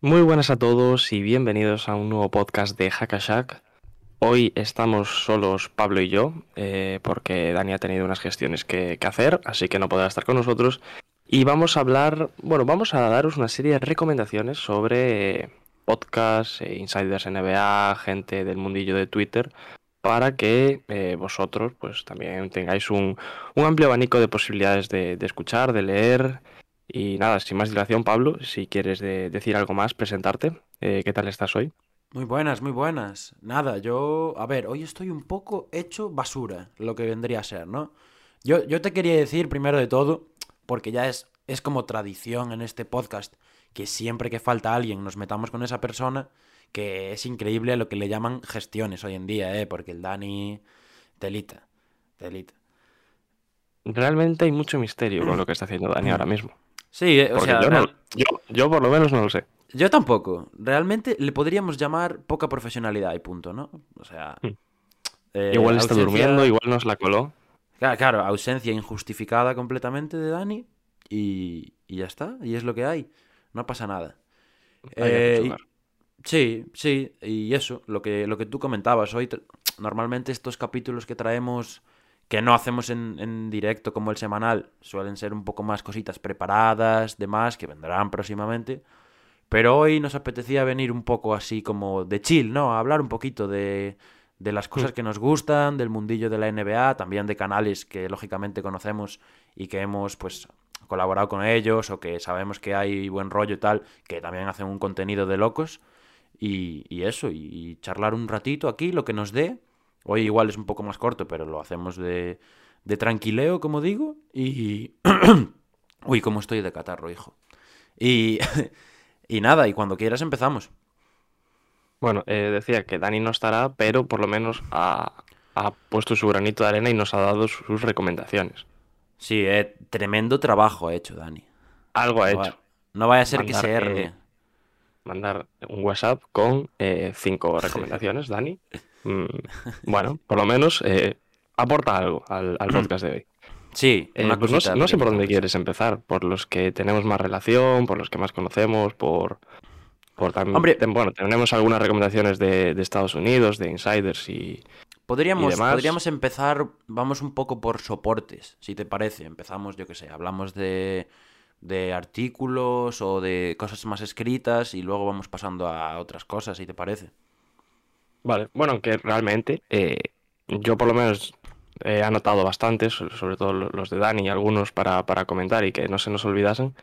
Muy buenas a todos y bienvenidos a un nuevo podcast de Hackashack. Hoy estamos solos Pablo y yo, eh, porque Dani ha tenido unas gestiones que, que hacer, así que no podrá estar con nosotros. Y vamos a hablar, bueno, vamos a daros una serie de recomendaciones sobre podcasts, eh, insiders NBA, gente del mundillo de Twitter, para que eh, vosotros pues también tengáis un, amplio abanico de posibilidades de, de escuchar, de leer. Y nada, sin más dilación, Pablo, si quieres de- decir algo más, presentarte. Eh, ¿Qué tal estás hoy? Muy buenas, muy buenas. Nada, yo, a ver, hoy estoy un poco hecho basura, lo que vendría a ser, ¿no? Yo, yo te quería decir, primero de todo, porque ya es, es como tradición en este podcast, que siempre que falta alguien nos metamos con esa persona, que es increíble lo que le llaman gestiones hoy en día, ¿eh? Porque el Dani, telita, telita. Realmente hay mucho misterio con lo que está haciendo Dani ahora mismo. Sí, eh, o sea, yo, no- yo, yo por lo menos no lo sé. yo tampoco. Realmente le podríamos llamar poca profesionalidad y punto, ¿no? O sea... Hmm. eh, igual está ausencia- durmiendo, igual nos la coló. Claro, claro, ausencia injustificada completamente de Dani y, y ya está, y es lo que hay, no pasa nada. Eh, y- sí, sí, y eso, lo que, lo que tú comentabas, hoy normalmente estos capítulos que traemos, que no hacemos en, en directo como el semanal, suelen ser un poco más cositas preparadas, demás, que vendrán próximamente. Pero hoy nos apetecía venir un poco así como de chill, ¿no? A hablar un poquito de, de las cosas que nos gustan, del mundillo de la NBA, también de canales que lógicamente conocemos y que hemos pues colaborado con ellos o que sabemos que hay buen rollo y tal, que también hacen un contenido de locos. Y, y eso, y, y charlar un ratito aquí, lo que nos dé. Hoy igual es un poco más corto, pero lo hacemos de, de tranquileo, como digo. Y... Uy, cómo estoy de catarro, hijo. Y, y nada, y cuando quieras empezamos. Bueno, eh, decía que Dani no estará, pero por lo menos ha, ha puesto su granito de arena y nos ha dado sus recomendaciones. Sí, eh, tremendo trabajo ha hecho Dani. Algo ha No, hecho. va- no vaya a ser que se eh, ergue. Mandar un WhatsApp con eh, cinco recomendaciones, Dani. Mm, bueno, por lo menos eh, aporta algo al, al podcast de hoy. Sí, Eh, pues no, no sé por dónde quieres empezar, por los que tenemos más relación, por los que más conocemos, por, por también, Hombre. ten- bueno, tenemos algunas recomendaciones de, de Estados Unidos, de insiders y Podríamos, demás. podríamos empezar, vamos un poco por soportes, si te parece. Empezamos, yo qué sé, hablamos de, de artículos o de cosas más escritas y luego vamos pasando a otras cosas, si te parece. Vale, bueno, aunque realmente eh, yo por lo menos he anotado bastantes, so- sobre todo lo- los de Dani y algunos para, para comentar y que no se nos olvidasen.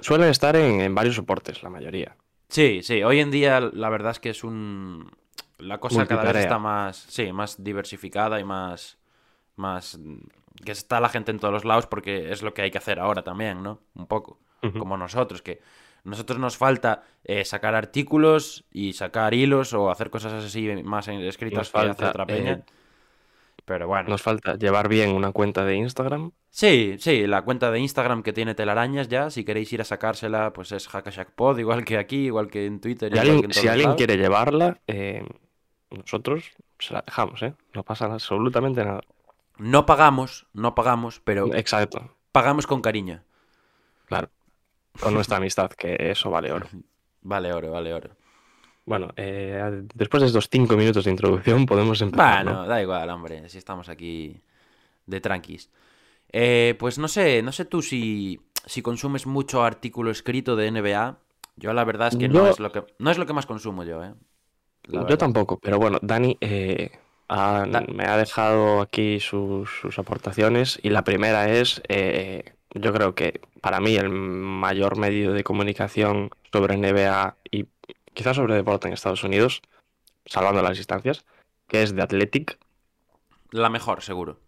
Suelen estar en, en varios soportes, la mayoría. Sí, sí, hoy en día la verdad es que es un... La cosa cada vez está más, sí, más diversificada y más, más... Que está la gente en todos los lados porque es lo que hay que hacer ahora también, ¿no? Un poco. Como nosotros, que nosotros nos falta eh, sacar artículos y sacar hilos o hacer cosas así más escritas Nos que hace falta, otra peña. eh, Pero bueno. Nos falta llevar bien una cuenta de Instagram. Sí, sí, la cuenta de Instagram que tiene telarañas ya, si queréis ir a sacársela, pues es hackashackpod, igual que aquí, igual que en Twitter. Si que alguien, en si todos alguien lados. quiere llevarla, eh, nosotros se la dejamos, ¿eh? No pasa absolutamente nada. No pagamos, no pagamos, pero Exacto, pagamos con cariño. Con nuestra amistad, que eso vale oro. Vale oro, vale oro. Bueno, eh, después de estos cinco minutos de introducción podemos empezar, Bueno, ¿no? da igual, hombre, si estamos aquí de tranquis. Eh, pues no sé, no sé tú si, si consumes mucho artículo escrito de NBA. Yo la verdad es que no es lo que no es lo que más consumo yo, eh. Yo tampoco, pero bueno, Dani eh, ha- me ha dejado aquí sus, sus aportaciones y la primera es, eh, yo creo que para mí el mayor medio de comunicación sobre NBA y quizás sobre deporte en Estados Unidos, salvando las distancias, que es The Athletic. La mejor, seguro.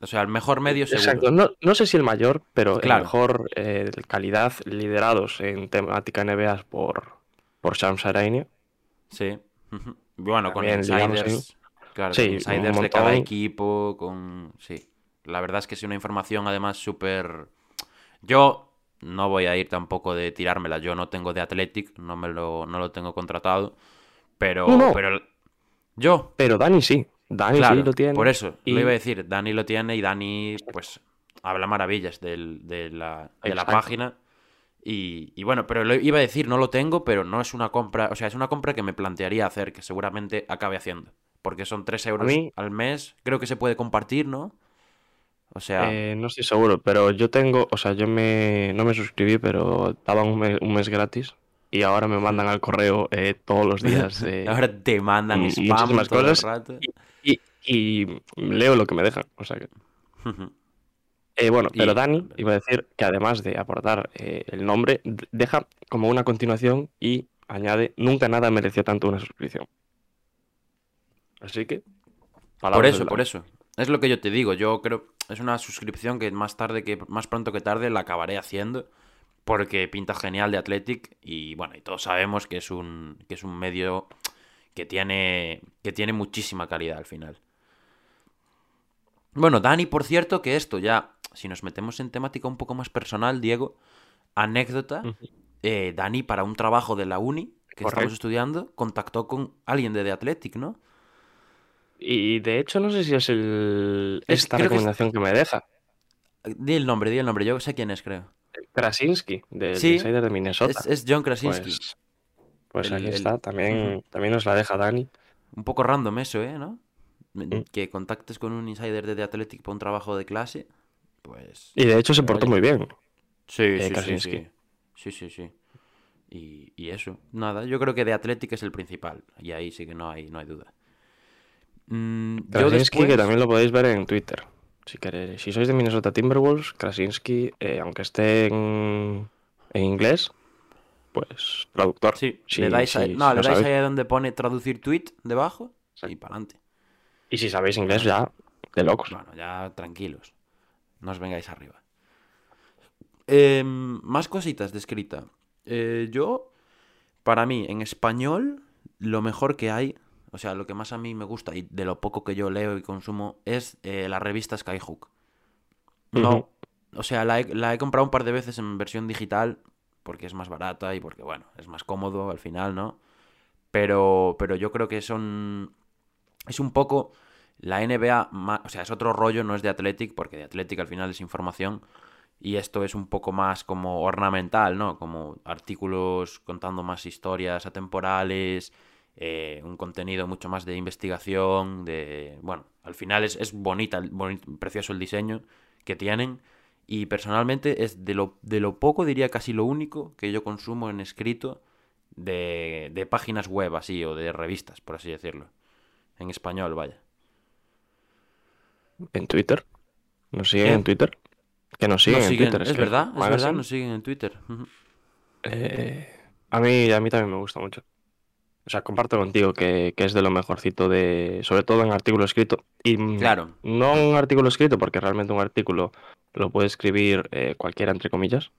O sea, el mejor medio seguro. Exacto, no, no sé si el mayor, pero Claro. el mejor eh, calidad liderados en temática NBA por, por Shams Araine. Sí. Bueno, con También, digamos, insiders. Claro, Sí, con insiders de cada equipo, con... Sí. La verdad es que es una información además súper... Yo no voy a ir tampoco de tirármela. Yo no tengo de Athletic, no, me lo, no lo tengo contratado. Pero... No, no. pero yo, Pero Dani sí, Dani claro, sí lo tiene. por eso, y- lo iba a decir. Dani lo tiene y Dani, pues, habla maravillas del- de la, de la página. Y, y bueno, pero lo iba a decir, no lo tengo, pero no es una compra, o sea, es una compra que me plantearía hacer, que seguramente acabe haciendo. Porque son 3 euros mí- al mes, creo que se puede compartir, ¿no? O sea, Eh, no estoy seguro, pero yo tengo, o sea, yo me, no me suscribí, pero daban un mes, un mes gratis y ahora me mandan al correo eh, todos los días. eh, ahora te mandan mm, spam todo el cosas. rato. y, y leo lo que me dejan. O sea que... Eh, bueno, Y- pero Dani iba a decir que además de aportar eh, el nombre, deja como una continuación y añade, nunca nada mereció tanto una suscripción. Así que... Por eso, por eso. Es lo que yo te digo. Yo creo es una suscripción que más tarde que más pronto que tarde la acabaré haciendo porque pinta genial de Athletic y bueno, y todos sabemos que es un que es un medio que tiene que tiene muchísima calidad al final. Bueno, Dani, por cierto, que esto ya si nos metemos en temática un poco más personal, Diego, anécdota, eh, Dani para un trabajo de la uni que estamos estudiando contactó con alguien de The Athletic, ¿no? Y de hecho no sé si es el, Es- esta creo que es- recomendación que me deja. Di el nombre, di el nombre. Yo sé quién es, creo. Krasinski, del Sí, Insider de Minnesota. Es, es John Krasinski. Pues, pues El- aquí el- está, también, también nos la deja Dani. Un poco random eso, ¿eh? ¿No? Mm. Que contactes con un insider de The Athletic para un trabajo de clase. Pues. Y de hecho se portó muy bien. Sí, eh, sí, Krasinski. sí. Sí, sí, sí. Y, y eso. Nada, yo creo que The Athletic es el principal. Y ahí sí que no hay, no hay duda. Mm, yo Krasinski, que después- también lo podéis ver en Twitter. Si queréis. Si sois de Minnesota Timberwolves, Krasinski, eh, aunque esté en, en inglés, pues traductor. Sí, Si- le dais, si- ahí, si no, le dais ahí donde pone traducir tweet debajo y para adelante. Y si sabéis inglés, ya de locos. Bueno, ya tranquilos. No os vengáis arriba. Em, más cositas de escrita. Eh, yo, para mí, en español, lo mejor que hay, o sea, lo que más a mí me gusta y de lo poco que yo leo y consumo, es eh, la revista Skyhook. No, o sea, la he, la he comprado un par de veces en versión digital porque es más barata y porque, bueno, es más cómodo al final, ¿no? Pero, pero yo creo que son... Es un poco la NBA, ma- o sea, es otro rollo, no es de Athletic, porque de Athletic al final es información, y esto es un poco más como ornamental, ¿no? Como artículos contando más historias atemporales, eh, un contenido mucho más de investigación, de... Bueno, al final es, es bonita, boni- precioso el diseño que tienen, y personalmente es de lo, de lo poco, diría casi lo único que yo consumo en escrito de, de páginas web así, o de revistas, por así decirlo. En español, vaya. En Twitter. Nos siguen ¿Qué? en Twitter. Que nos siguen Nos en Twitter. es que verdad, es Magazine, verdad, nos siguen en Twitter. Eh, a mí, a mí también me gusta mucho. O sea, comparto contigo que, que es de lo mejorcito de, sobre todo en artículo escrito. Y Claro. no un artículo escrito, porque realmente un artículo lo puede escribir eh, cualquiera, entre comillas.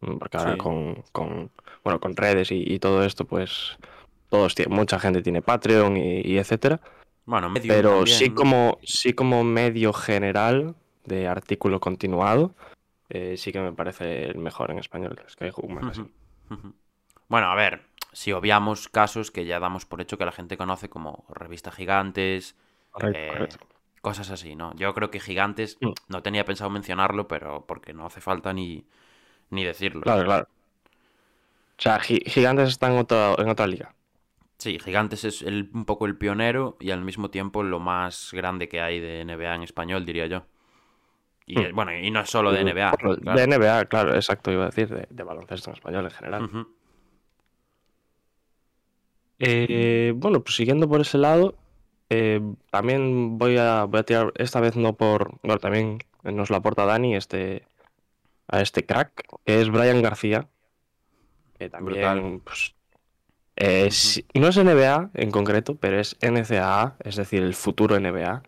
Mm, Porque ahora Sí. con, con, bueno, con redes y, y todo esto, pues todos tienen, mucha gente tiene Patreon y, y etcétera. Bueno, medio Pero también, sí ¿no? como, sí como medio general de artículo continuado, eh, sí que me parece el mejor en español, Magazine. Ujú, ujú. Bueno, a ver, si obviamos casos que ya damos por hecho que la gente conoce como revista Gigantes, Correcto, eh, correcto. cosas así, ¿no? Yo creo que Gigantes, Mm. no tenía pensado mencionarlo, pero porque no hace falta ni, ni decirlo. Claro, claro. O sea, Gi- Gigantes está en otra, en otra liga. Sí, Gigantes es el- un poco el pionero y al mismo tiempo lo más grande que hay de NBA en español, diría yo. Y Mm. bueno, y no es solo de NBA. Lo- claro. De NBA, claro, exacto, iba a decir, de, de baloncesto en español en general. Eh, bueno, pues siguiendo por ese lado, eh, también voy a, voy a tirar, esta vez no por, bueno, también nos lo aporta Dani, este, a este crack, que es Brian García, que también, Brutal. pues, no es NBA en concreto, pero es NCAA, es decir, el futuro NBA.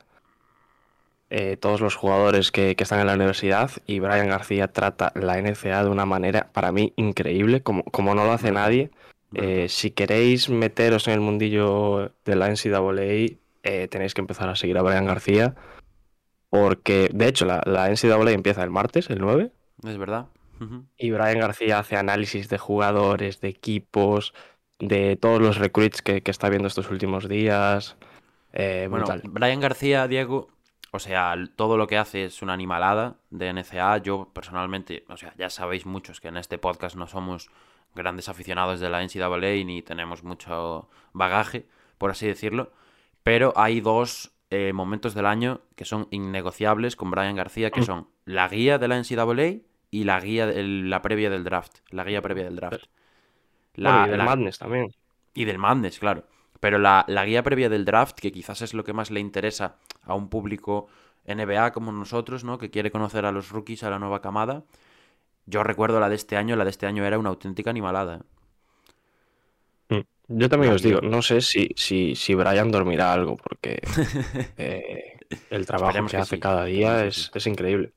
eh, todos los jugadores que, que están en la universidad y Brian García trata la NCA de una manera para mí increíble, como, como no lo hace nadie. Eh, si queréis meteros en el mundillo de la NCAA, eh, tenéis que empezar a seguir a Brian García. Porque, de hecho, la, la NCAA empieza el martes, el 9, Es verdad. Y Brian García hace análisis de jugadores, de equipos, de todos los recruits que, que está viendo estos últimos días. Eh, Bueno, brutal. Brian García, Diego, o sea, todo lo que hace es una animalada de NCA. Yo personalmente, o sea, ya sabéis muchos que en este podcast no somos grandes aficionados de la NCAA ni tenemos mucho bagaje, por así decirlo. Pero hay dos eh, momentos del año que son innegociables con Brian García, que son la guía de la NCAA y la guía, de- la previa del draft. La guía previa del draft. La- Bueno, y del la- Madness también. y del Madness, claro. Pero la, la guía previa del draft, que quizás es lo que más le interesa a un público NBA como nosotros, ¿no? Que quiere conocer a los rookies, a la nueva camada. Yo recuerdo la de este año, la de este año era una auténtica animalada. ¿eh? Yo también La os digo, no sé si, si, si Brian dormirá algo, porque eh, el trabajo Esperemos que, que hace cada día es, es increíble.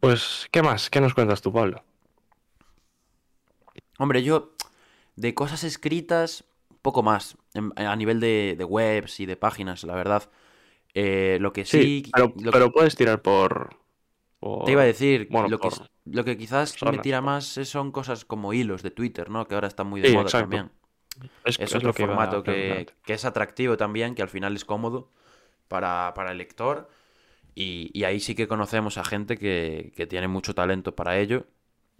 Pues, ¿qué más? ¿Qué nos cuentas tú, Pablo? Hombre, yo de cosas escritas, poco más. En- a nivel de, de webs y de páginas, la verdad. Eh, lo que sí... pero, lo que- pero puedes tirar por, por- Te iba a decir, bueno, lo, que, por- lo que quizás me tira por- más son cosas como hilos de Twitter, ¿no? Que ahora están muy de Sí, moda exacto. también. Es, Es es otro lo formato que, es atractivo también, que al final es cómodo para, para el lector. Y, y ahí sí que conocemos a gente que, que tiene mucho talento para ello.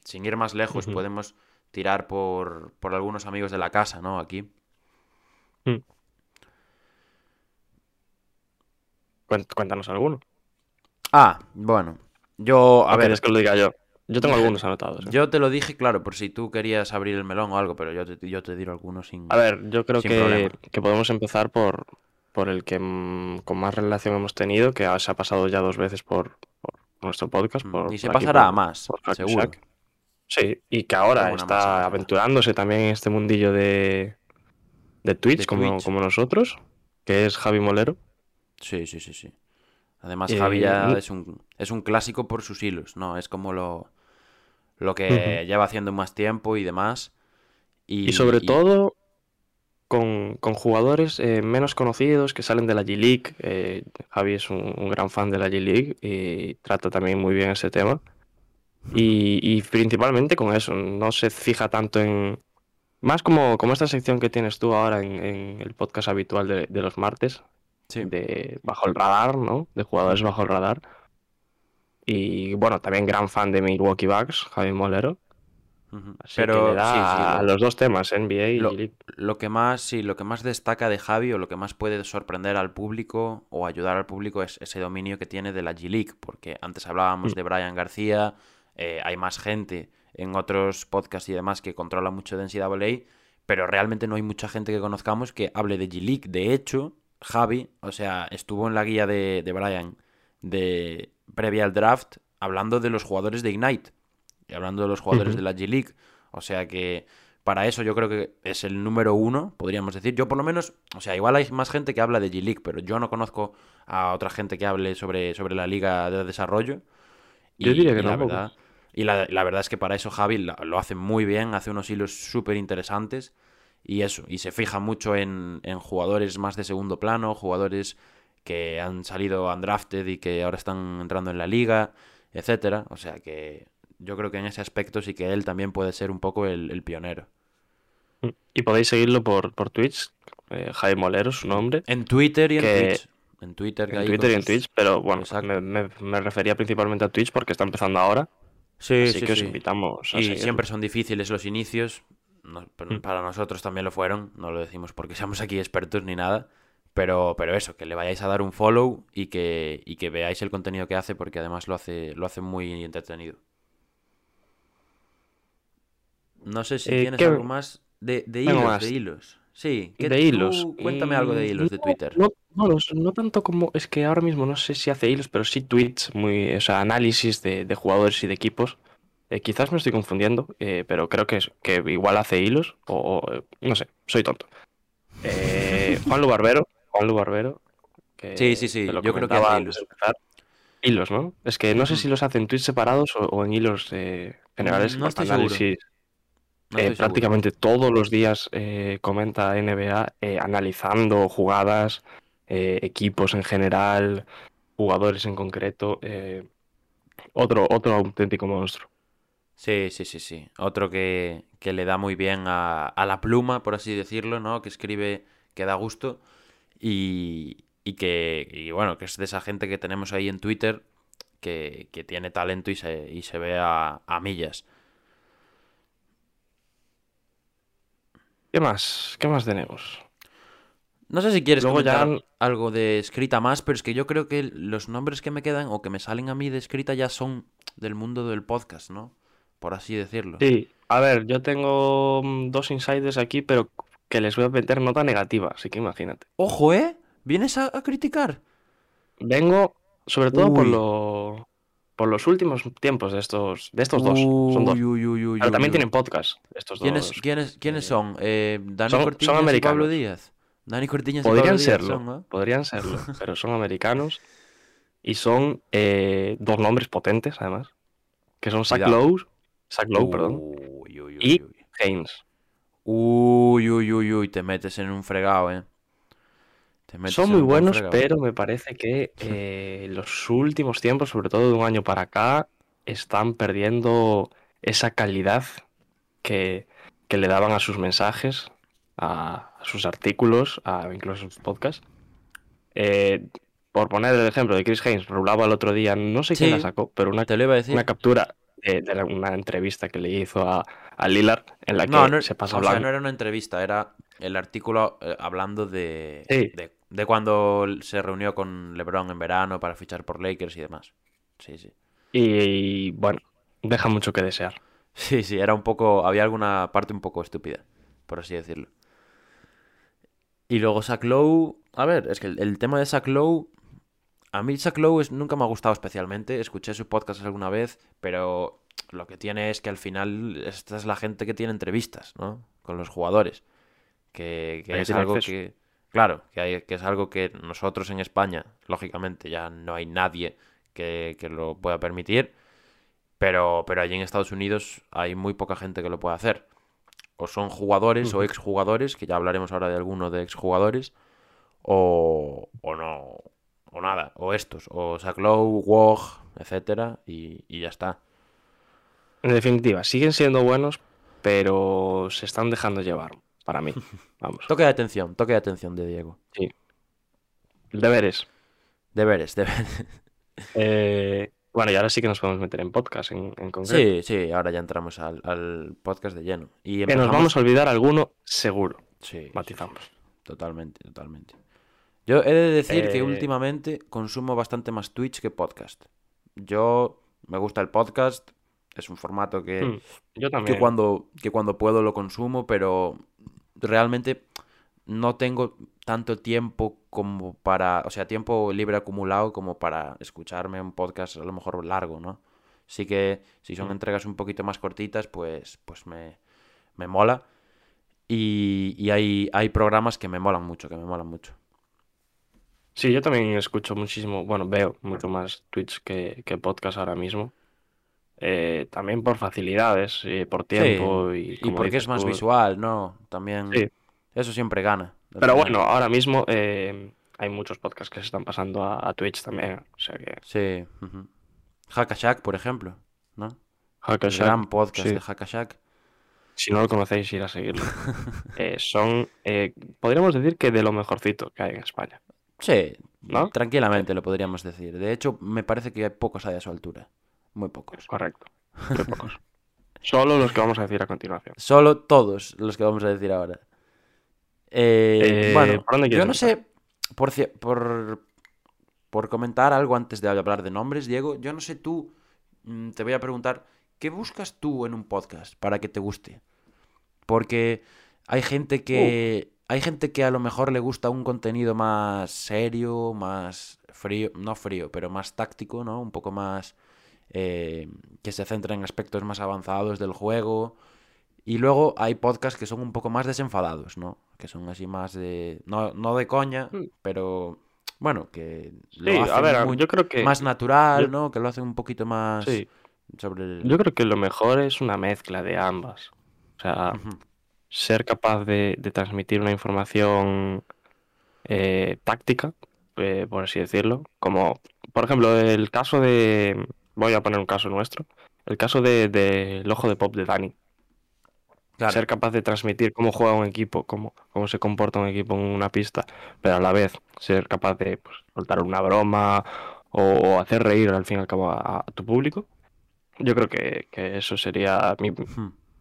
Sin ir más lejos, podemos tirar por, por algunos amigos de la casa, ¿no? Aquí. Mm. Cuént- Cuéntanos alguno. Ah, bueno. Yo, a ¿O ver, quieres que lo diga yo? Yo tengo algunos anotados. ¿eh? yo te lo dije, claro, por si tú querías abrir el melón o algo, pero yo te, yo te diré algunos sin... A ver, yo creo que, que podemos empezar por, por el que con más relación hemos tenido, que se ha pasado ya dos veces por, por nuestro podcast. Mm, Por, y se por pasará a más, seguro. Shack. Sí, y que ahora está aventurándose también en este mundillo de, de Twitch, De como, Twitch. como nosotros, que es Javi Molero. Sí, sí, sí, sí. Además, Eh, Javi ya es un, es un clásico por sus hilos, ¿no? Es como lo, lo que lleva haciendo más tiempo y demás. Y, Y sobre y- todo con, con jugadores eh, menos conocidos que salen de la G-League. Eh, Javi es un, un gran fan de la G-League y trata también muy bien ese tema. Y, y principalmente con eso, no se fija tanto en... Más como, como esta sección que tienes tú ahora en, en el podcast habitual de, de los martes, Sí. de Bajo el Radar, ¿no? De jugadores bajo el radar. Y bueno, también gran fan de Milwaukee Bucks, Javi Molero. Así Pero que le da sí, sí, a lo- los dos temas, NBA y lo, G-League. lo que más, sí, lo que más destaca de Javi o lo que más puede sorprender al público o ayudar al público es ese dominio que tiene de la G-League, porque antes hablábamos Mm. de Brian García, eh, hay más gente en otros podcasts y demás que controla mucho de NCAA, pero realmente no hay mucha gente que conozcamos que hable de G-League. De hecho, Javi, o sea, estuvo en la guía de, de Brian de previa al draft hablando de los jugadores de Ignite y hablando de los jugadores de la G-League. O sea que para eso yo creo que es el número uno, podríamos decir. Yo por lo menos, o sea, igual hay más gente que habla de G-League, pero yo no conozco a otra gente que hable sobre, sobre la liga de desarrollo. Yo diría que la tampoco. verdad, y la, la verdad es que para eso Javi la- lo hace muy bien, hace unos hilos súper interesantes. Y eso, y se fija mucho en, en jugadores más de segundo plano, jugadores que han salido undrafted y que ahora están entrando en la liga, etcétera. O sea que yo creo que en ese aspecto sí que él también puede ser un poco el, el pionero. Y podéis seguirlo por, por Twitch, eh, Jaime Molero, su nombre, En Twitter y en Que- Twitch. En Twitter, que en hay Twitter y en Twitch, pero bueno, me, me- me refería principalmente a Twitch porque está empezando ahora, Sí, así sí, que os invitamos a Y siempre son difíciles los inicios. No- Mm. Para nosotros también lo fueron. No lo decimos porque seamos aquí expertos ni nada. Pero, pero eso, que le vayáis a dar un follow y que, y que veáis el contenido que hace porque además lo hace, lo hace muy entretenido. No sé si Eh, tienes ¿qué- algo más de, de hilos, más. de hilos. Sí, ¿qué de tú- hilos. Cuéntame algo de Mm, hilos de Twitter. No, no, no, no tanto como. Es que ahora mismo no sé si hace hilos, pero sí tweets, muy, o sea, análisis de, de jugadores y de equipos. Eh, quizás me estoy confundiendo, eh, pero creo que, es- que igual hace hilos, o, o, no sé, soy tonto. Eh, Juan Lu Barbero, Juan Lu Barbero, que. Sí, sí, sí, yo creo que hace hilos. Hilos, ¿no? Es que no sé si los hace en tweets separados o, o en hilos eh, generales no estoy seguro. análisis. No estoy prácticamente todos los días comenta NBA analizando jugadas, equipos en general, jugadores en concreto. otro, otro auténtico monstruo. Sí, sí, sí, sí. Otro que, que le da muy bien a, a la pluma, por así decirlo, ¿no? Que escribe, que da gusto. Y, y que, y bueno, que es de esa gente que tenemos ahí en Twitter que, que tiene talento y se, y se ve a, a millas. ¿Qué más? ¿Qué más tenemos? No sé si quieres Luego ya- algo de escrita más, pero es que yo creo que los nombres que me quedan o que me salen a mí de escrita ya son del mundo del podcast, ¿no? Por así decirlo. Sí, a ver, yo tengo mm, dos insiders aquí, pero que les voy a meter nota negativa, así que imagínate. Ojo, ¿eh? ¿Vienes a, a criticar? Vengo sobre todo por Uy. lo por los últimos tiempos de estos de estos dos, son dos. Uy, uy, uy, uy, Pero uy, también uy. tienen podcast estos ¿Quiénes, dos. quiénes, quiénes eh, son? Eh, ¿Dani son- son Cortiñas y Pablo americanos. Díaz? Dani Cortiñas y Podrían Pablo Díaz serlo, son, ¿eh? podrían serlo, pero son americanos y son eh, dos nombres potentes además, que son Zach. Lowe, Zach Lowe, perdón, Uy, uy, uy, y uy. Haynes. Uy, uy, uy, uy, te metes en un fregado, ¿eh? Te metes Son muy buenos, fregado. pero me parece que eh, los últimos tiempos, sobre todo de un año para acá, están perdiendo esa calidad que, que le daban a sus mensajes, a, a sus artículos, a incluso a sus podcasts. Eh, por poner el ejemplo de Chris Haynes, rulaba el otro día, no sé quién la sacó, pero una, Te lo iba a decir. una captura de, de una entrevista que le hizo a, a Lillard en la que No, no, se pasa o sea, hablando. no era una entrevista, era el artículo eh, hablando de, Sí. de, de cuando se reunió con LeBron en verano para fichar por Lakers y demás. Sí, sí. y bueno, deja mucho que desear. Sí, sí, era un poco. Había alguna parte un poco estúpida, por así decirlo. Y luego Zach Lowe. A ver, es que el, el tema de Zach Lowe. A mí es- nunca me ha gustado especialmente. Escuché su podcast alguna vez, pero lo que tiene es que al final esta es la gente que tiene entrevistas, ¿no? Con los jugadores. Que, es algo acceso. que. Claro, que, hay- que es algo que nosotros en España, lógicamente, ya no hay nadie que, que lo pueda permitir. Pero, pero allí en Estados Unidos hay muy poca gente que lo pueda hacer. O son jugadores o Ujú. exjugadores, que ya hablaremos ahora de alguno de exjugadores, o, o no, o nada, o estos, o Zach Lowe, Wog, etcétera, y, y ya está. En definitiva, siguen siendo buenos, pero se están dejando llevar, para mí. Vamos. Toque de atención, toque de atención de Diego. Deberes. Deberes, deberes. Eh, bueno, y ahora sí que nos podemos meter en podcast en, en concreto. Sí, sí, ahora ya entramos al, al podcast de lleno. Y Que nos vamos a olvidar alguno seguro. Sí, sí, Matizamos. sí, totalmente, totalmente. Yo he de decir que Eh, últimamente consumo bastante más Twitch que podcast. Yo me gusta el podcast, es un formato que, Mm, Yo que cuando, que cuando puedo lo consumo, pero realmente no tengo tanto tiempo como para, o sea, tiempo libre acumulado como para escucharme un podcast a lo mejor largo, ¿no? Sí que si son Mm. entregas un poquito más cortitas, pues, pues me, me mola. Y, y hay, hay programas que me molan mucho, que me molan mucho. Sí, yo también escucho muchísimo, bueno, veo mucho más Twitch que, que podcast ahora mismo. Eh, también por facilidades, eh, por tiempo y Y como porque es más tú, visual, ¿no? También Sí. eso siempre gana. Pero final. bueno, ahora mismo eh, hay muchos podcasts que se están pasando a, a Twitch también. O sea que Sí. Hackashack, por ejemplo, ¿no? El Hackashack, gran podcast sí. de Hackashack. Si no lo conocéis, ir a seguirlo. Son, eh, podríamos decir que de lo mejorcito que hay en España. Sí, ¿No? tranquilamente lo podríamos decir. De hecho, me parece que hay pocos ahí a su altura. Muy pocos. Correcto. Muy pocos. Solo los que vamos a decir a continuación. Solo todos los que vamos a decir ahora. Eh, Eh, bueno, ¿por dónde yo no sé, por, por, por comentar algo antes de hablar de nombres, Diego, yo no sé tú, mm, te voy a preguntar, ¿qué buscas tú en un podcast para que te guste? Porque hay gente que, hay gente que a lo mejor le gusta un contenido más serio, más frío, no frío, pero más táctico, ¿no? Un poco más eh, que se centra en aspectos más avanzados del juego. Y luego hay podcasts que son un poco más desenfadados, ¿no? Que son así más de... No, no de coña, Mm. pero bueno, que lo Sí, a hacen ver, muy- yo creo que- más natural, yo- ¿no? Que lo hacen un poquito más Sí. sobre el... Yo creo que lo mejor es una mezcla de ambas. O sea. Ser capaz de, de transmitir una información eh, táctica, eh, por así decirlo. Como, por ejemplo, el caso de. Voy a poner un caso nuestro. El caso de, de ojo de pop de Dani. Claro. Ser capaz de transmitir cómo juega un equipo, cómo, cómo se comporta un equipo en una pista, pero a la vez ser capaz de pues, soltar una broma o, o hacer reír al fin y al cabo a, a tu público. Yo creo que, que eso sería mi,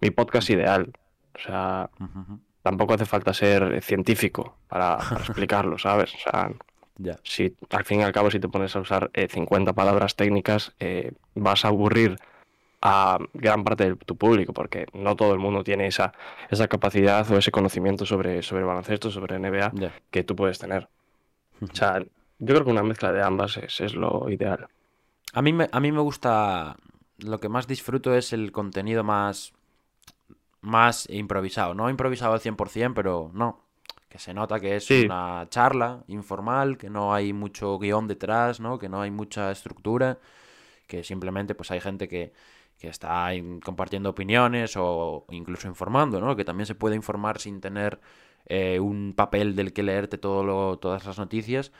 mi podcast ideal. O sea, tampoco hace falta ser científico para, para explicarlo, ¿sabes? O sea, si al fin y al cabo si te pones a usar eh, 50 palabras técnicas, eh, vas a aburrir a gran parte de tu público, porque no todo el mundo tiene esa, esa capacidad o ese conocimiento sobre, sobre baloncesto, sobre NBA, que tú puedes tener. O sea, yo creo que una mezcla de ambas es, es lo ideal. A mí, me, a mí me gusta. Lo que más disfruto es el contenido más. Más improvisado. No improvisado al 100%, pero no. Que se nota que es Sí. una charla informal, que no hay mucho guion detrás, ¿no? Que no hay mucha estructura. Que simplemente pues hay gente que, que está compartiendo opiniones o incluso informando, ¿no? Que también se puede informar sin tener eh, un papel del que leerte todo lo- todas las noticias.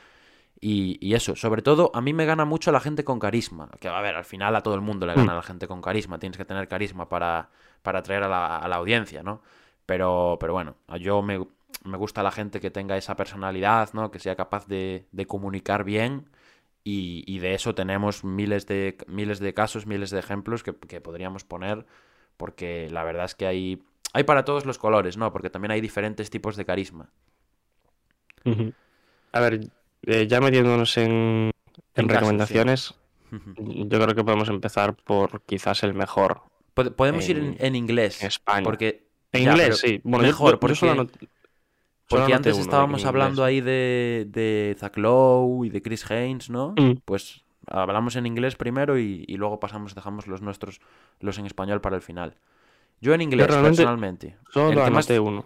Y, y eso, sobre todo, a mí me gana mucho la gente con carisma. Que a ver, al final a todo el mundo le gana la gente con carisma. Tienes que tener carisma para, para atraer a la, a la audiencia, ¿no? Pero, pero bueno, yo me, me gusta la gente que tenga esa personalidad, ¿no? Que sea capaz de, de comunicar bien. Y, y de eso tenemos miles de, miles de casos, miles de ejemplos que, que podríamos poner. Porque la verdad es que hay, hay para todos los colores, ¿no? Porque también hay diferentes tipos de carisma. A ver, eh, ya metiéndonos en, en En casos, sí. recomendaciones, yo creo que podemos empezar por quizás el mejor. Pod- Podemos ir en, inglés. en España. Porque, En ya, inglés, sí. Bueno, mejor, yo, porque, yo solo porque antes uno estábamos hablando ahí de, de Zach Lowe y de Chris Haynes, ¿no? Mm. Pues hablamos en inglés primero y, y luego pasamos, dejamos los nuestros, los en español para el final. Yo en inglés, personalmente. Solo más- uno.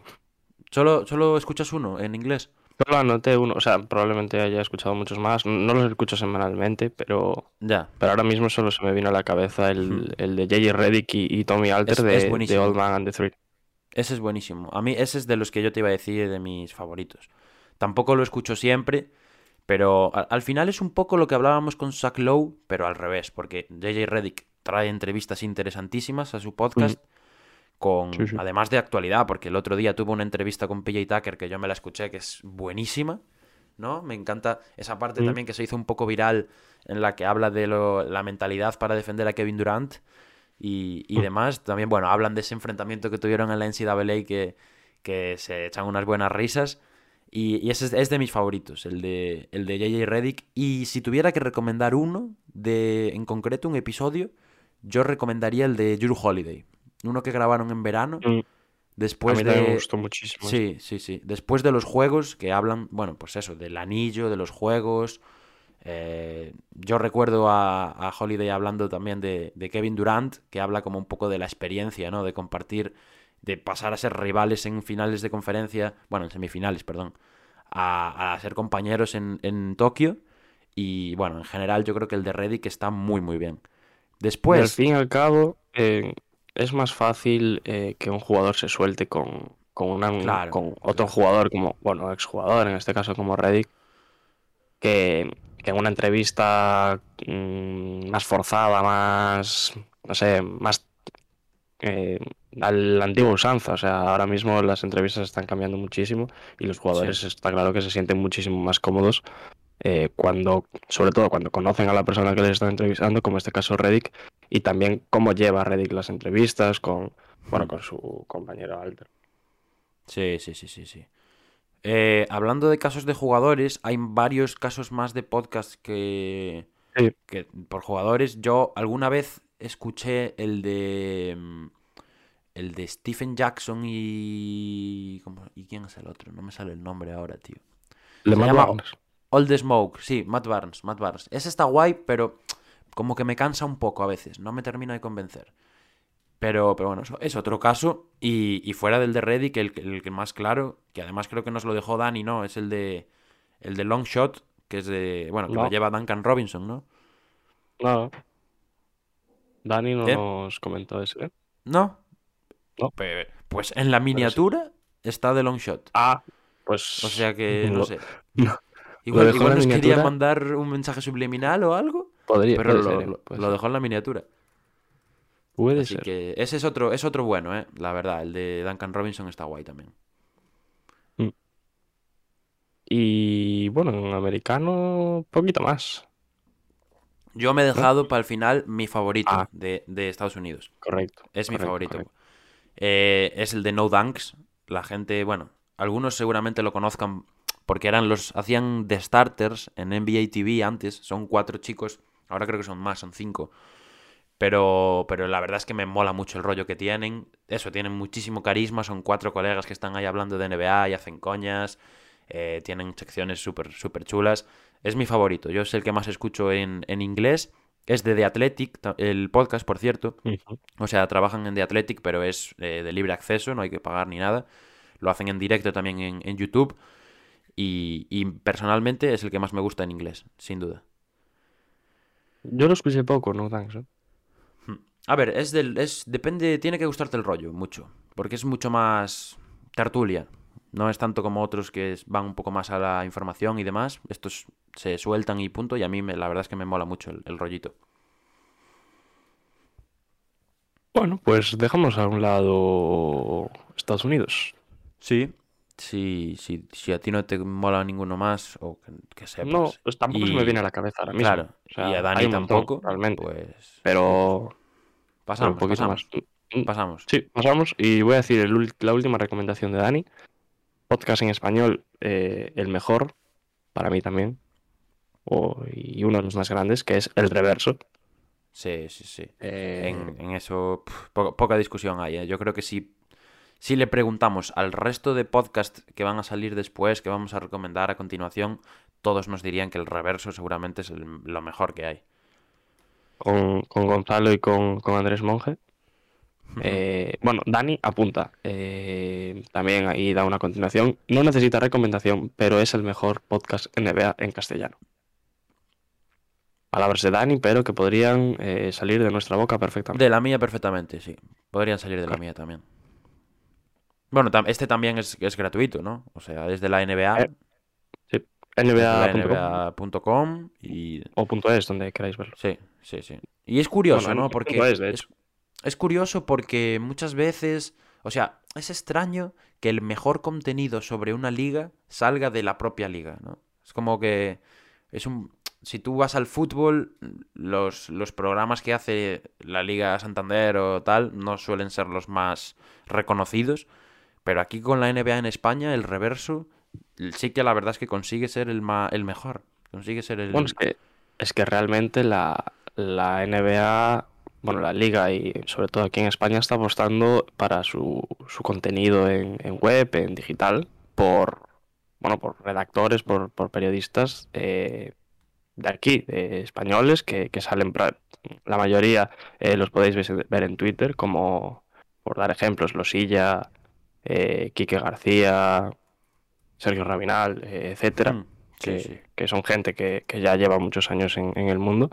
¿Solo, ¿Solo escuchas uno en inglés? Solo anoté uno. O sea, probablemente haya escuchado muchos más. No los escucho semanalmente, pero, Ya. pero ahora mismo solo se me vino a la cabeza el, el de J.J. Reddick y, y Tommy Alter Es- de, es de. Old Man and the Three. Ese es buenísimo. A mí ese es de los que yo te iba a decir de mis favoritos. Tampoco lo escucho siempre, pero al final es un poco lo que hablábamos con Zach Lowe, pero al revés, porque JJ Reddick trae entrevistas interesantísimas a su podcast, con Sí, sí. además de actualidad, porque el otro día tuvo una entrevista con PJ Tucker que yo me la escuché, que es buenísima, ¿no? Me encanta esa parte Mm. también que se hizo un poco viral en la que habla de lo- la mentalidad para defender a Kevin Durant y, y demás. También, bueno, hablan de ese enfrentamiento que tuvieron en la NCAA que, que se echan unas buenas risas. Y, y ese es, es de mis favoritos, el de, el de JJ Reddick. Y si tuviera que recomendar uno, de, en concreto un episodio, yo recomendaría el de Drew Holiday. Uno que grabaron en verano. Mm. Después a mí de... me gustó muchísimo. Sí, sí, sí. Después de los juegos que hablan, bueno, pues eso, del anillo, de los juegos. eh, yo recuerdo a, a Holiday hablando también de, de Kevin Durant, que habla como un poco de la experiencia, ¿no? De compartir, de pasar a ser rivales en finales de conferencia, bueno, en semifinales, perdón, a, a ser compañeros en, en Tokio. Y bueno, en general yo creo que el de Reddick está muy, muy bien. Y al Después, fin y al cabo, eh, es más fácil eh, que un jugador se suelte con, con, una- Claro, con otro jugador, como, bueno, exjugador, en este caso como Reddick, que, que en una entrevista mm, más forzada, más, no sé, más eh, a la antigua usanza. O sea, ahora mismo las entrevistas están cambiando muchísimo y los jugadores Sí. está claro que se sienten muchísimo más cómodos eh, cuando, sobre todo cuando conocen a la persona que les están entrevistando, como en este caso Reddick, y también cómo lleva Reddick las entrevistas con, bueno, con su compañero Alter. Sí, sí, sí, sí, sí. Eh, hablando de casos de jugadores, hay varios casos más de podcast que, Sí. que por jugadores. Yo alguna vez escuché el de el de Stephen Jackson y ¿cómo- y quién es el otro, no me sale el nombre ahora, tío. Le Se llama. All the Smoke, sí, Matt Barnes, Matt Barnes. Ese está guay, pero como que me cansa un poco a veces, no me termina de convencer. Pero, pero bueno, eso es otro caso. Y, y fuera del de Reddick, el, que- el que más claro, que además creo que nos lo dejó Dani, ¿no? Es el de, el de Long Shot, que es de. Bueno, que No. lo lleva Duncan Robinson, ¿no? No. Dani no ¿Qué? nos comentó eso, ¿eh? ¿No? No. Pues en la miniatura está de long shot. Ah, pues. O sea que no lo- sé. no. Igual, igual nos quería mandar un mensaje subliminal o algo. Podría, Pero lo, ser, ¿eh? lo- lo dejó en la miniatura. Puede Así ser. que ese es otro, es otro bueno, ¿eh? La verdad, el de Duncan Robinson está guay también. Y bueno, en americano, poquito más. Yo me he dejado para el final mi favorito Ah. de, de Estados Unidos. Correcto. Es mi favorito. Eh, es el de No Dunks. La gente, bueno, algunos seguramente lo conozcan porque eran los. hacían de starters en NBA TV antes. Son cuatro chicos. Ahora creo que son más, son cinco. Pero, pero la verdad es que me mola mucho el rollo que tienen. Eso, tienen muchísimo carisma. Son cuatro colegas que están ahí hablando de NBA y hacen coñas. eh, tienen secciones súper súper chulas. Es mi favorito. Yo es el que más escucho en, en inglés. Es de The Athletic, el podcast, por cierto. O sea, trabajan en The Athletic, pero es eh, de libre acceso, no hay que pagar ni nada. Lo hacen en directo también en, en YouTube. Y, y personalmente es el que más me gusta en inglés, sin duda. Yo lo escuché poco, no thanks. ¿eh? A ver, es del. Es, depende. Tiene que gustarte el rollo, mucho. Porque es mucho más tertulia. No es tanto como otros que van un poco más a la información y demás. Estos se sueltan y punto. Y a mí me- la verdad es que me mola mucho el, el rollito. Bueno, pues dejamos a un lado Estados Unidos. Sí. Si, si, si a ti no te mola ninguno más, o que, que sepas. No, pues tampoco se me viene a la cabeza ahora mismo. Claro. O sea, y a Dani montón, tampoco. realmente. Pues. Pero, pero Pasamos, un poquito pasamos. más. Mm, Pasamos. Sí, pasamos. Y voy a decir el la última recomendación de Dani. Podcast en español, eh, el mejor, para mí también. o- y uno de los más grandes, que es el reverso. Sí, sí, sí. Eh, En, en eso poca discusión hay. ¿eh? Yo creo que si, si le preguntamos al resto de podcasts que van a salir después, que vamos a recomendar a continuación, todos nos dirían que el reverso seguramente es el- lo mejor que hay. con, con Gonzalo y con, con Andrés Monge. Eh, bueno, Dani apunta. eh, también ahí da una continuación. No necesita recomendación, pero es el mejor podcast NBA en castellano. Palabras de Dani, pero que podrían eh, salir de nuestra boca perfectamente. De la mía perfectamente, sí. Podrían salir de la mía también. Bueno, este también es, es gratuito, ¿no? O sea, es de la NBA. Eh, Sí, NBA.com NBA.com y o punto .es, donde queráis verlo. Sí, sí, sí. Y es curioso, Bueno, ¿no? Porque es, de es, es curioso porque muchas veces, o sea, es extraño que el mejor contenido sobre una liga salga de la propia liga, ¿no? Es como que es un si tú vas al fútbol, los, los programas que hace la Liga Santander o tal no suelen ser los más reconocidos, pero aquí con la NBA en España, el reverso, sí que la verdad es que consigue ser el, ma- el mejor. Consigue ser el... Bueno, es que, es que realmente la, la NBA, bueno, la liga y sobre todo aquí en España está apostando para su, su contenido en, en web, en digital, por, bueno, por redactores, por, por periodistas eh, de aquí, de españoles, que, que salen, la mayoría eh, los podéis ver en Twitter, como, por dar ejemplos, Losilla, eh, Quique García, Sergio Rabinal, eh, etcétera Mm, que, sí, sí. que son gente que, que ya lleva muchos años en, en el mundo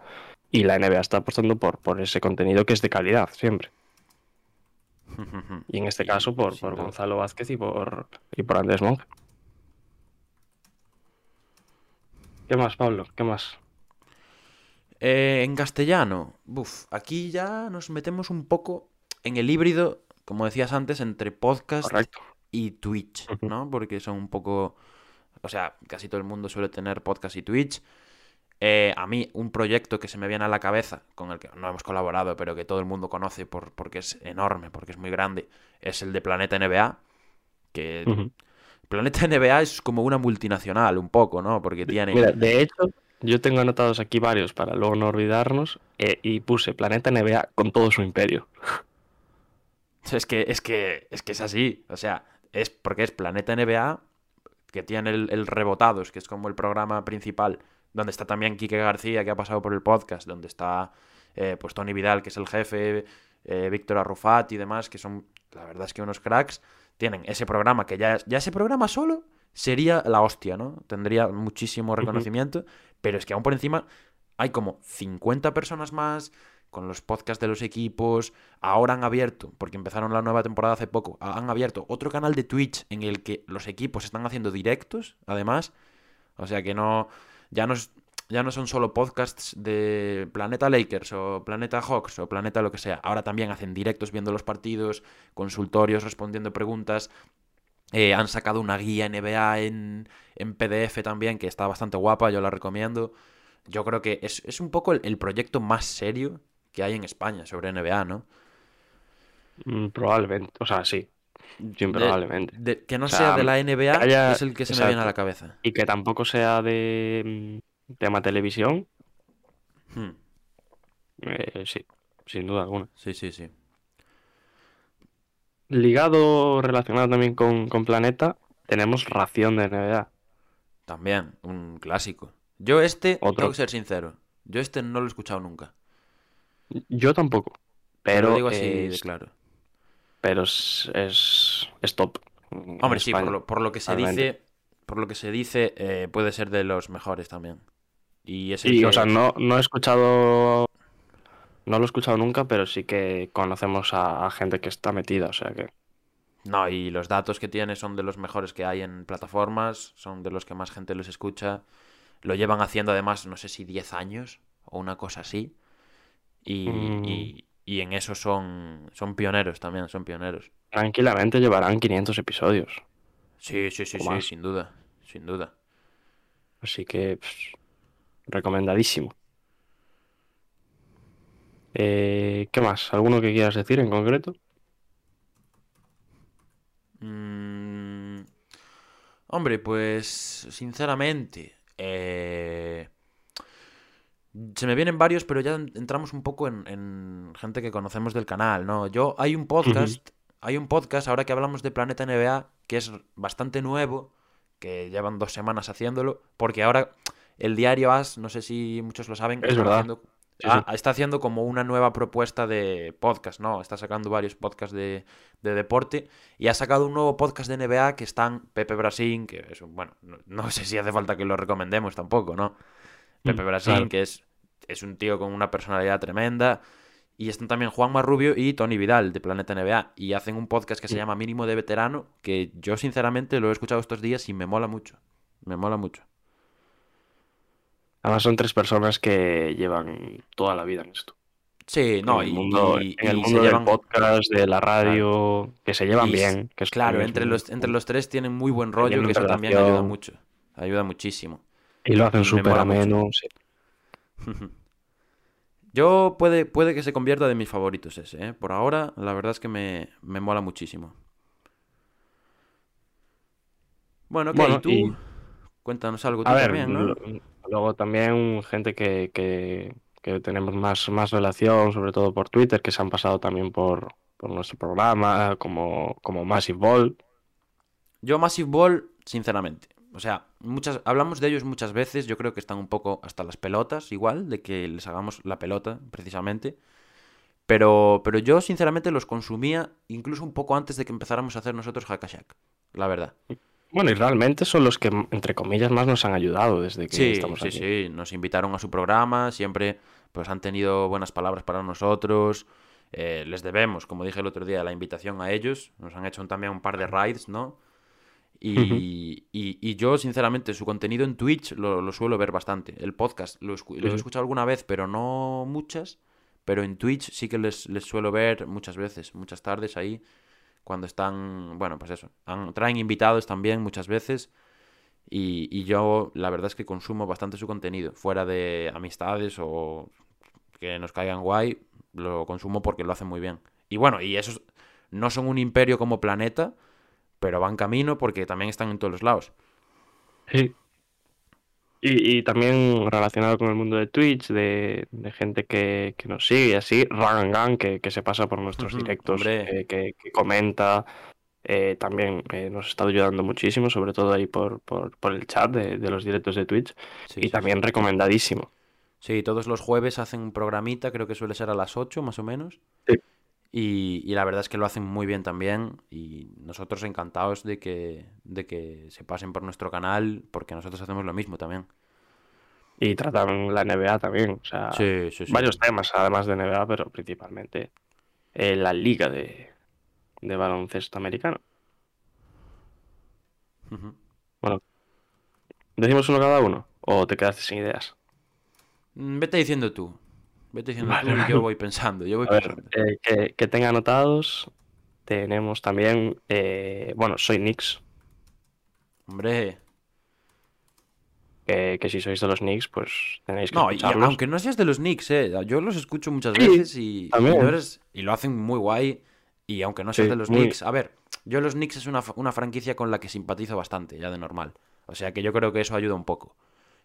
y la NBA está apostando por, por ese contenido que es de calidad siempre. Y en este caso por. Gonzalo Vázquez y por, y por Andrés Monge. ¿Qué más, Pablo? ¿Qué más? Eh, en castellano, buf, aquí ya nos metemos un poco en el híbrido, como decías antes, entre podcast Correcto. y Twitch. ¿no? Porque son un poco, o sea, casi todo el mundo suele tener podcast y Twitch. Eh, a mí, un proyecto que se me viene a la cabeza, con el que no hemos colaborado, pero que todo el mundo conoce por, porque es enorme, porque es muy grande, es el de Planeta NBA. Que. Planeta NBA es como una multinacional, un poco, ¿no? Porque tiene. Mira, de hecho, yo tengo anotados aquí varios para luego no olvidarnos eh, y puse Planeta NBA con todo su imperio. Es que, es que, es que es así. O sea, es porque es Planeta NBA, que tiene el, el Rebotados, que es como el programa principal, donde está también Quique García, que ha pasado por el podcast, donde está eh, pues Tony Vidal, que es el jefe, eh, Víctor Arrufat y demás, que son, la verdad es que unos cracks. Tienen ese programa que ya, ya ese programa solo sería la hostia, ¿no? Tendría muchísimo reconocimiento, pero es que aún por encima hay como 50 personas más con los podcasts de los equipos. Ahora han abierto, porque empezaron la nueva temporada hace poco, han abierto otro canal de Twitch en el que los equipos están haciendo directos, además. O sea que no. Ya no, ya no son solo podcasts de Planeta Lakers o Planeta Hawks o Planeta lo que sea. Ahora también hacen directos viendo los partidos, consultorios respondiendo preguntas. Eh, han sacado una guía NBA en, en PDF también, que está bastante guapa, yo la recomiendo. Yo creo que es, es un poco el proyecto más serio que hay en España sobre NBA, ¿no? Mm, Probablemente, o sea, sí. Sí, De- probablemente. de- que no O sea, sea de la NBA haya- es el que se me viene a la cabeza. Y que tampoco sea de mm, tema televisión, Hmm, eh, sí, sin duda alguna. Sí, sí, sí. Ligado, relacionado también con, con Planeta, tenemos Ración de NBA. También, un clásico. Yo este, Otro. tengo que ser sincero, yo este no lo he escuchado nunca. Yo tampoco, pero lo digo así de es, claro. pero es, es, es top. en Hombre, sí, por lo, por lo que se realmente. dice, por lo que se dice, eh, puede ser de los mejores también. Y es Y, que- o sea, no, no he escuchado, no lo he escuchado nunca, pero sí que conocemos a, a gente que está metida, o sea que No, y los datos que tiene son de los mejores que hay en plataformas, son de los que más gente los escucha. Lo llevan haciendo además, no sé si 10 años o una cosa así. Y, Mm. y- y en eso son, son pioneros también, son pioneros. tranquilamente llevarán 500 episodios. Sí, sí, sí, sí, más. sin duda, sin duda. Así que recomendadísimo. Eh, ¿qué más? ¿Alguno que quieras decir en concreto? Mm, hombre, pues sinceramente, eh, se me vienen varios, pero ya en- entramos un poco en, en gente que conocemos del canal, ¿no? Yo hay un podcast, hay un podcast ahora que hablamos de Planeta NBA que es bastante nuevo, que llevan dos semanas haciéndolo, porque ahora el diario As, no sé si muchos lo saben, Es está verdad. haciendo- Sí, ah, está haciendo como una nueva propuesta de podcast, ¿no? Está sacando varios podcasts de, de deporte y ha sacado un nuevo podcast de NBA que están Pepe Brasín, que es un, bueno, no, no sé si hace falta que lo recomendemos tampoco, ¿no? Pepe Mm, claro. que es, es un tío con una personalidad tremenda. Y están también Juanma Rubio y Tony Vidal de Planeta NBA. Y hacen un podcast que se llama Mínimo de Veterano, que yo sinceramente lo he escuchado estos días y me mola mucho. Me mola mucho. Además son tres personas que llevan toda la vida en esto. Sí, no, en y, el mundo, y- en el mundo del llevan- podcast, de la radio, que se llevan Y bien. Que es Claro, entre los, entre los tres tienen muy buen rollo, que eso también ayuda mucho. Ayuda muchísimo. Y lo hacen súper ameno. sí. Yo puede, puede que se convierta de mis favoritos ese, ¿eh? Por ahora, la verdad es que me, me mola muchísimo. Bueno, ok, Bueno, ¿y tú? y- Cuéntanos algo tú A ver, también, ¿no? lo- luego también gente que, que, que tenemos más, más relación, sobre todo por Twitter, que se han pasado también por, por nuestro programa, como, como Massive Ball. Yo Massive Ball, sinceramente. O sea, muchas, hablamos de ellos muchas veces. Yo creo que están un poco hasta las pelotas, igual, de que les hagamos la pelota, precisamente. Pero, pero yo, sinceramente, los consumía incluso un poco antes de que empezáramos a hacer nosotros Hackashack. La verdad. Bueno, y realmente son los que, entre comillas, más nos han ayudado desde que Sí, estamos sí, aquí. sí. Nos invitaron a su programa. Siempre pues han tenido buenas palabras para nosotros. Eh, les debemos, como dije el otro día, la invitación a ellos. Nos han hecho también un par de rides, ¿no? Y, y- y yo, sinceramente, su contenido en Twitch lo, lo suelo ver bastante. El podcast lo escu- he escuchado alguna vez, pero no muchas. Pero en Twitch sí que les, les suelo ver muchas veces, muchas tardes ahí, cuando están, bueno, pues eso. han- traen invitados también muchas veces. Y, y yo, la verdad es que consumo bastante su contenido. Fuera de amistades o que nos caigan guay, lo consumo porque lo hacen muy bien. Y bueno, y esos no son un imperio como Planeta, pero van camino porque también están en todos los lados. Sí. Y, y también relacionado con el mundo de Twitch, de, de gente que, que nos sigue así, Run Gun, que, que se pasa por nuestros directos, eh, que, que comenta, eh, también eh, nos está ayudando muchísimo, sobre todo ahí por, por, por el chat de, de los directos de Twitch, Sí, y sí, también recomendadísimo. Sí, todos los jueves hacen un programita, creo que suele ser a las 8 más o menos. Sí. Y, y la verdad es que lo hacen muy bien también. Y nosotros encantados de que, de que se pasen por nuestro canal, porque nosotros hacemos lo mismo también. Y tratan la NBA también. O sea, Sí, sí, sí. varios temas además de NBA, pero principalmente eh, la liga de, de baloncesto americano. Bueno, ¿decimos uno cada uno? ¿O te quedaste sin ideas? Mm, Vete diciendo tú. Vete diciendo Vale, tú y yo voy pensando. Yo voy A ver, eh, que, que tenga anotados. Tenemos también, eh, bueno, soy Knicks. Hombre. eh, que si sois de los Knicks, pues tenéis que No, y aunque no seas de los Knicks, eh, yo los escucho muchas Sí, veces y, y también. no eres- y lo hacen muy guay. Y aunque no seas Sí, de los muy- Knicks, a ver, yo los Knicks es una, una franquicia con la que simpatizo bastante, ya de normal. O sea que yo creo que eso ayuda un poco.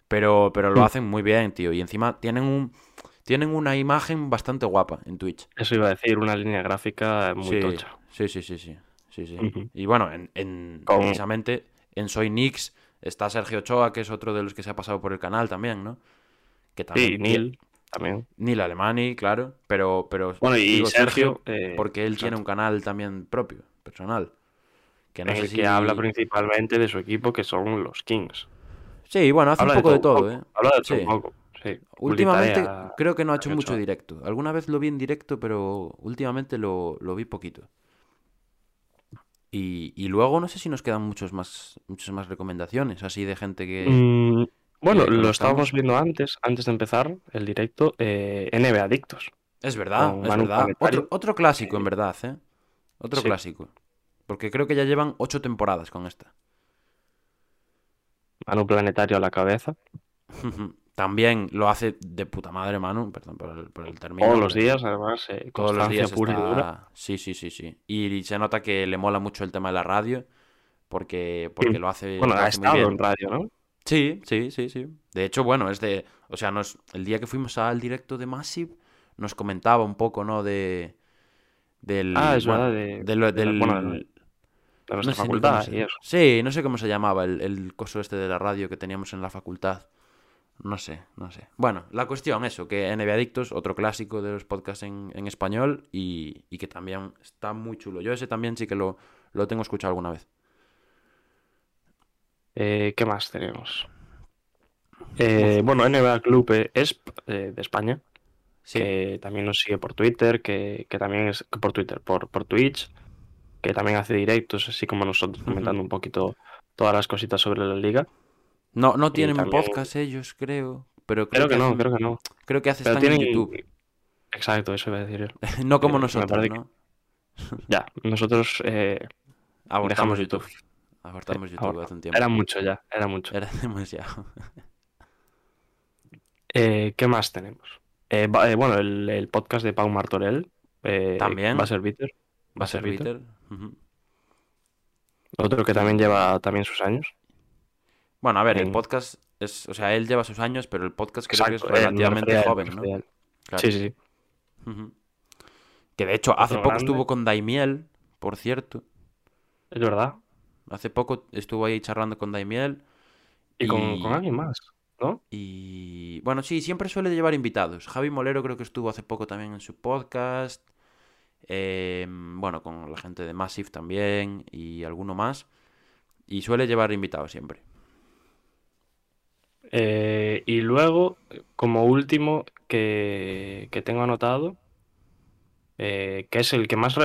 Pero, pero lo Mm. hacen muy bien, tío. Y encima tienen un tienen una imagen bastante guapa en Twitch. Eso iba a decir, una línea gráfica muy sí, tocha. sí, sí, sí, sí, sí, sí. Y bueno, en, en- precisamente en Soy Knicks está Sergio Ochoa, que es otro de los que se ha pasado por el canal también, ¿no? Que Sí, también Neil también. Neil Alemani, claro, pero, pero Bueno, y digo Sergio, eh, porque él tiene un canal también propio, personal. Que no en sé el si... que habla principalmente de su equipo, que son los Kings. Sí, bueno, hace Habla un poco de todo, ¿eh? Habla de todo Sí. un poco. Sí. Últimamente creo que no ha hecho mucho directo. Alguna vez lo vi en directo, pero últimamente lo, lo vi poquito. Y, y luego no sé si nos quedan muchos más, muchas más recomendaciones, así de gente que... Mm, bueno, que lo estábamos viendo antes, antes de empezar el directo, eh, NBA Adictos. Es verdad, es Manu verdad. Otro, otro clásico, en verdad, ¿eh? Otro Sí. clásico. Porque creo que ya llevan ocho temporadas con esta. Manu Planetario a la cabeza. También lo hace de puta madre, Manu, perdón por el, por el término. Todos los días, además, eh, Todos los días pura y dura. Sí, sí, sí, sí. Y se nota que le mola mucho el tema de la radio, porque, porque Sí. lo hace, Bueno, lo ha muy estado bien. en radio, ¿no? Sí, sí, sí, sí. De hecho, bueno, es de... O sea, nos, el día que fuimos al directo de Massive, nos comentaba un poco, ¿no? De... Del, Ah, es bueno, verdad, de- de lo- de la- del- bueno, de nuestra no sé facultad y eso. Sí, no sé cómo se llamaba el, el coso este de la radio que teníamos en la facultad. No sé, no sé. Bueno, la cuestión, eso, que NBA Adictos, otro clásico de los podcasts en, en español y, y que también está muy chulo. Yo ese también sí que lo, lo tengo escuchado alguna vez. Eh, ¿qué más tenemos? Eh, bueno, NBA Club eh, eh, de España, Sí. que también nos sigue por Twitter, que, que también es que por Twitter, por, por Twitch, que también hace directos, así como nosotros, comentando un poquito todas las cositas sobre la liga. No, no tienen también- podcast ellos, creo. Pero creo Creo que no, hacen- creo que no. creo que hace están en. YouTube. Exacto, eso iba a decir yo. No como nosotros, que- ¿no? Ya, nosotros eh, Abortamos dejamos YouTube. YouTube. Abortamos Eh, YouTube hace un tiempo. Era mucho ya, era mucho. Era demasiado. Eh, ¿qué más tenemos? Eh, bueno, el, el podcast de Pau Martorell. También. Va a ser Bitter. Va a ser Bitter. Otro que también lleva también sus años. Bueno, a ver, el podcast es, o sea, él lleva sus años, pero el podcast creo que es relativamente él, joven, ¿no? Claro. Sí, sí. Que de hecho hace Otro poco grande. estuvo con Daimiel, por cierto. Es verdad. Hace poco estuvo ahí charlando con Daimiel. Y con, Y- con alguien más, ¿no? Y bueno, sí, siempre suele llevar invitados. Javi Molero creo que estuvo hace poco también en su podcast. Eh, bueno, con la gente de Massive también y alguno más. Y suele llevar invitados siempre. Eh, y luego, como último que, que tengo anotado, eh, que es el que más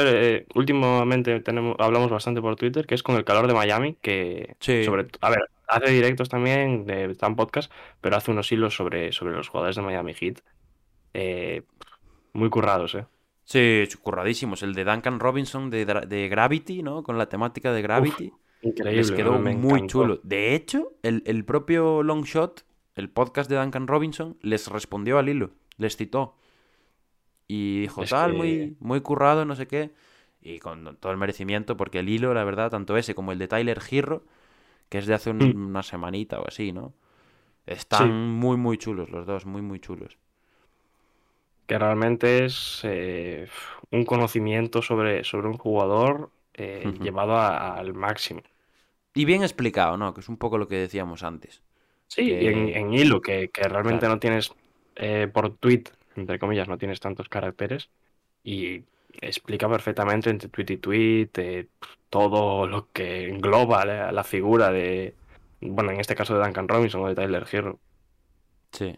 últimamente tenemos, hablamos bastante por Twitter, que es con el calor de Miami, que Sí. sobre, a ver, hace directos también, de, podcast, pero hace unos hilos sobre, sobre los jugadores de Miami Heat. eh, muy currados, ¿eh? Sí, curradísimos. El de Duncan Robinson de, de Gravity, ¿no? Con la temática de Gravity. Increíble. Les quedó muy encantó. chulo. De hecho, el, el propio Longshot, el podcast de Duncan Robinson, les respondió al hilo. Les citó. Y dijo, Es tal, que- muy, muy currado, no sé qué. Y con todo el merecimiento, porque el hilo, la verdad, tanto ese como el de Tyler Girro, que es de hace un- Mm. una semanita o así, ¿no? Están Sí. muy, muy chulos los dos, muy, muy chulos. que realmente es eh, un conocimiento sobre, sobre un jugador eh, llevado a- al máximo. Y bien explicado, ¿no? Que es un poco lo que decíamos antes. Sí, y en, en hilo, que, que realmente Claro. no tienes, eh, por tweet, entre comillas, no tienes tantos caracteres y, explica perfectamente entre tweet y tweet eh, todo lo que engloba la, la figura de, bueno, en este caso de Duncan Robinson o de Tyler Hero. Sí.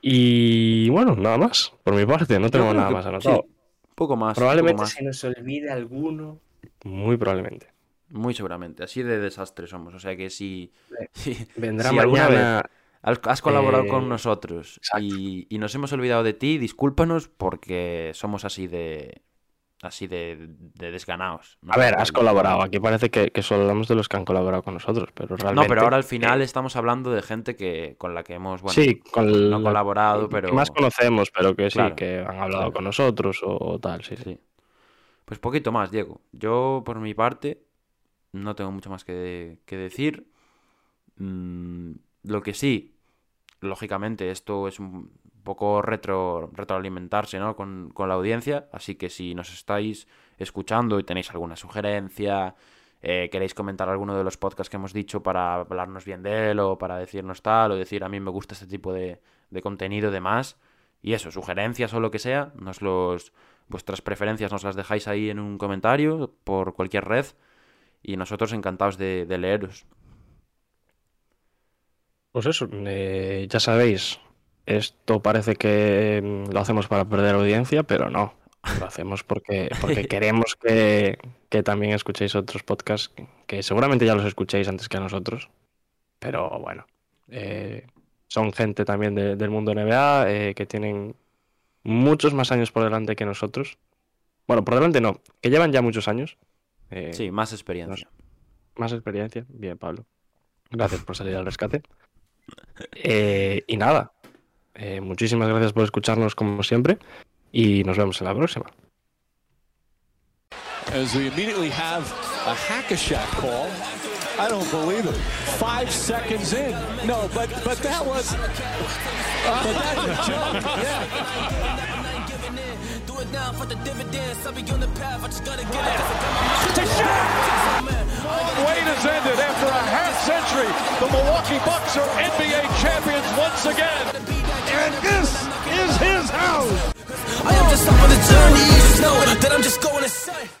Y bueno, nada más, por mi parte, no tengo creo nada que más anotado. sí, Poco más. Probablemente poco más. se nos olvide alguno. Muy probablemente. Muy seguramente. Así de desastre somos. O sea que si. si- Vendrá si alguna mañana. Has, has colaborado Eh, con nosotros exacto. y, y nos hemos olvidado de ti, discúlpanos porque somos así de. Así de, de desganados. ¿no? A ver, has colaborado. Aquí parece que, que solo hablamos de los que han colaborado con nosotros, pero realmente. No, pero ahora al final eh, estamos hablando de gente que con la que hemos, bueno, sí, con no la- colaborado, que pero más conocemos, pero que sí, Claro, que han hablado claro. con nosotros o, o tal, sí, sí. sí. Pues poquito más, Diego. Yo, por mi parte, no tengo mucho más que, que decir. Mm, lo que sí, lógicamente, esto es un poco retro, retroalimentarse ¿no? con, con la audiencia. Así que si nos estáis escuchando y tenéis alguna sugerencia, eh, queréis comentar alguno de los podcasts que hemos dicho para hablarnos bien de él o para decirnos tal, o decir a mí me gusta este tipo de, de contenido, demás. Y eso, sugerencias o lo que sea, nos los, vuestras preferencias nos las dejáis ahí en un comentario por cualquier red y nosotros encantados de, leeros. Pues eso, eh, ya sabéis, esto parece que mm, lo hacemos para perder audiencia, pero no. Lo hacemos porque, porque queremos que, que también escuchéis otros podcasts que, seguramente ya los escuchéis antes que a nosotros. Pero bueno, eh, son gente también de- del mundo NBA eh, que tienen muchos más años por delante que nosotros. Bueno, por delante no, que llevan ya muchos años. Eh, Sí, más experiencia. más experiencia. Bien, Pablo. Gracias por salir al rescate. Y nada, eh, muchísimas gracias por escucharnos como siempre y nos vemos en la próxima. As we immediately have a hack-a-shack call. I don't believe it. Five seconds in. No, but but that was. But that's a joke. Yeah. Do it now for the dividends. I'll be on the path. I just gotta get it. Wait has ended after a half century. The Milwaukee Bucks are NBA champions once again. And this is his house. I am just on the journey. You know that I'm just going insane.